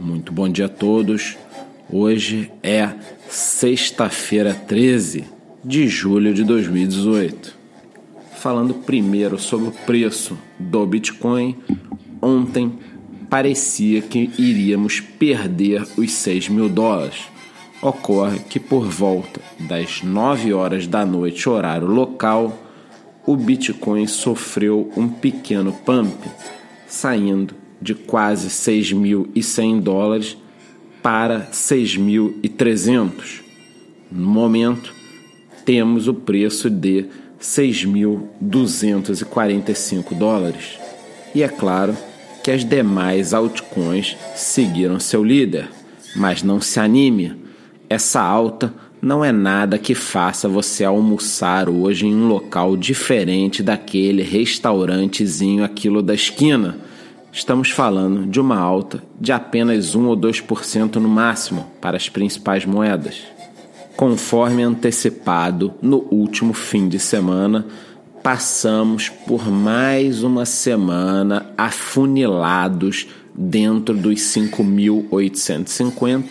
Muito bom dia a todos. Hoje é sexta-feira 13 de julho de 2018. Falando primeiro sobre o preço do Bitcoin, ontem parecia que iríamos perder os 6 mil dólares. Ocorre que por volta das 9 horas da noite, horário local, o Bitcoin sofreu um pequeno pump, saindo de quase 6.100 dólares para 6.300. No momento, temos o preço de 6.245 dólares. E é claro que as demais altcoins seguiram seu líder, mas não se anime, essa alta não é nada que faça você almoçar hoje em um local diferente daquele restaurantezinho aquilo da esquina Estamos falando de uma alta de apenas 1 ou 2% no máximo para as principais moedas. Conforme antecipado no último fim de semana, passamos por mais uma semana afunilados dentro dos 5.850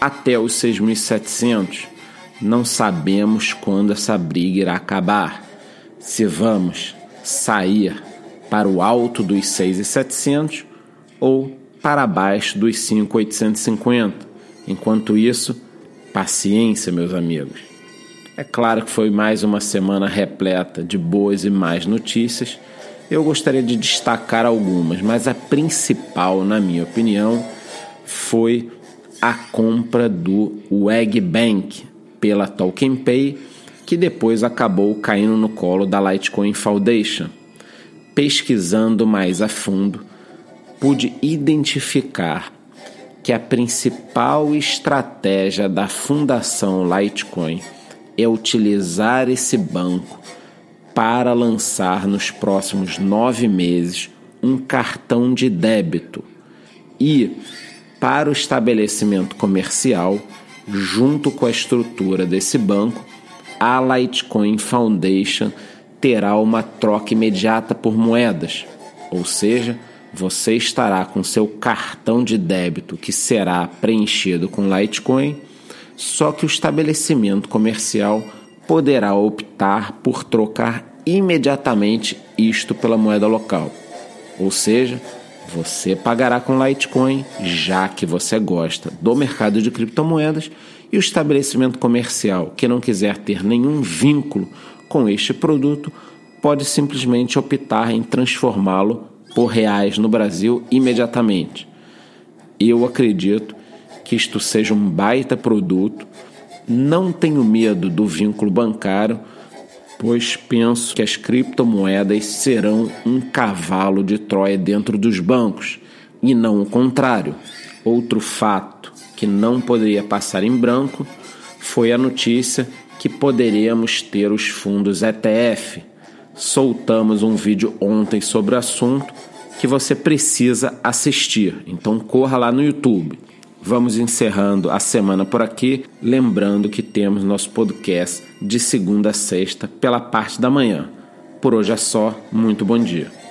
até os 6.700. Não sabemos quando essa briga irá acabar. Se vamos sair para o alto dos 6,700 ou para baixo dos 5,850. Enquanto isso, paciência, meus amigos. É claro que foi mais uma semana repleta de boas e más notícias. Eu gostaria de destacar algumas, mas a principal, na minha opinião, foi a compra do WEG Bank pela Token Pay, que depois acabou caindo no colo da Litecoin Foundation pesquisando mais a fundo, pude identificar que a principal estratégia da Fundação Litecoin é utilizar esse banco para lançar nos próximos nove meses um cartão de débito e, para o estabelecimento comercial, junto com a estrutura desse banco, a Litecoin Foundation terá uma troca imediata por moedas, ou seja, você estará com seu cartão de débito que será preenchido com Litecoin, só que o estabelecimento comercial poderá optar por trocar imediatamente isto pela moeda local. Ou seja, você pagará com Litecoin, já que você gosta do mercado de criptomoedas, e o estabelecimento comercial que não quiser ter nenhum vínculo com este produto, pode simplesmente optar em transformá-lo por reais no Brasil imediatamente. Eu acredito que isto seja um baita produto. Não tenho medo do vínculo bancário, pois penso que as criptomoedas serão um cavalo de Troia dentro dos bancos e não o contrário. Outro fato que não poderia passar em branco foi a notícia que poderíamos ter os fundos ETF. Soltamos um vídeo ontem sobre o assunto que você precisa assistir, então corra lá no YouTube. Vamos encerrando a semana por aqui, lembrando que temos nosso podcast de segunda a sexta pela parte da manhã. Por hoje é só, muito bom dia.